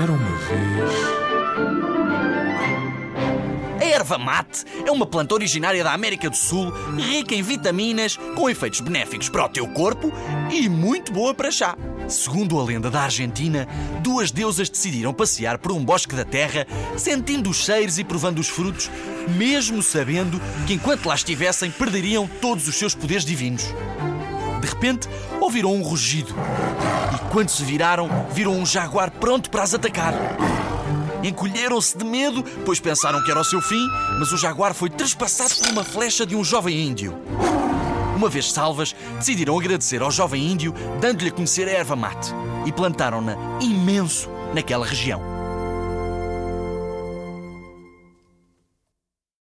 Era uma vez. A erva mate é uma planta originária da América do Sul, rica em vitaminas, com efeitos benéficos para o teu corpo e muito boa para chá. Segundo a lenda da Argentina, duas deusas decidiram passear por um bosque da terra, sentindo os cheiros e provando os frutos, mesmo sabendo que enquanto lá estivessem perderiam todos os seus poderes divinos. De repente, ouviram um rugido. Quando se viraram, viram um jaguar pronto para as atacar. Encolheram-se de medo, pois pensaram que era o seu fim, mas o jaguar foi trespassado por uma flecha de um jovem índio. Uma vez salvas, decidiram agradecer ao jovem índio, dando-lhe a conhecer a erva mate, e plantaram-na imenso naquela região.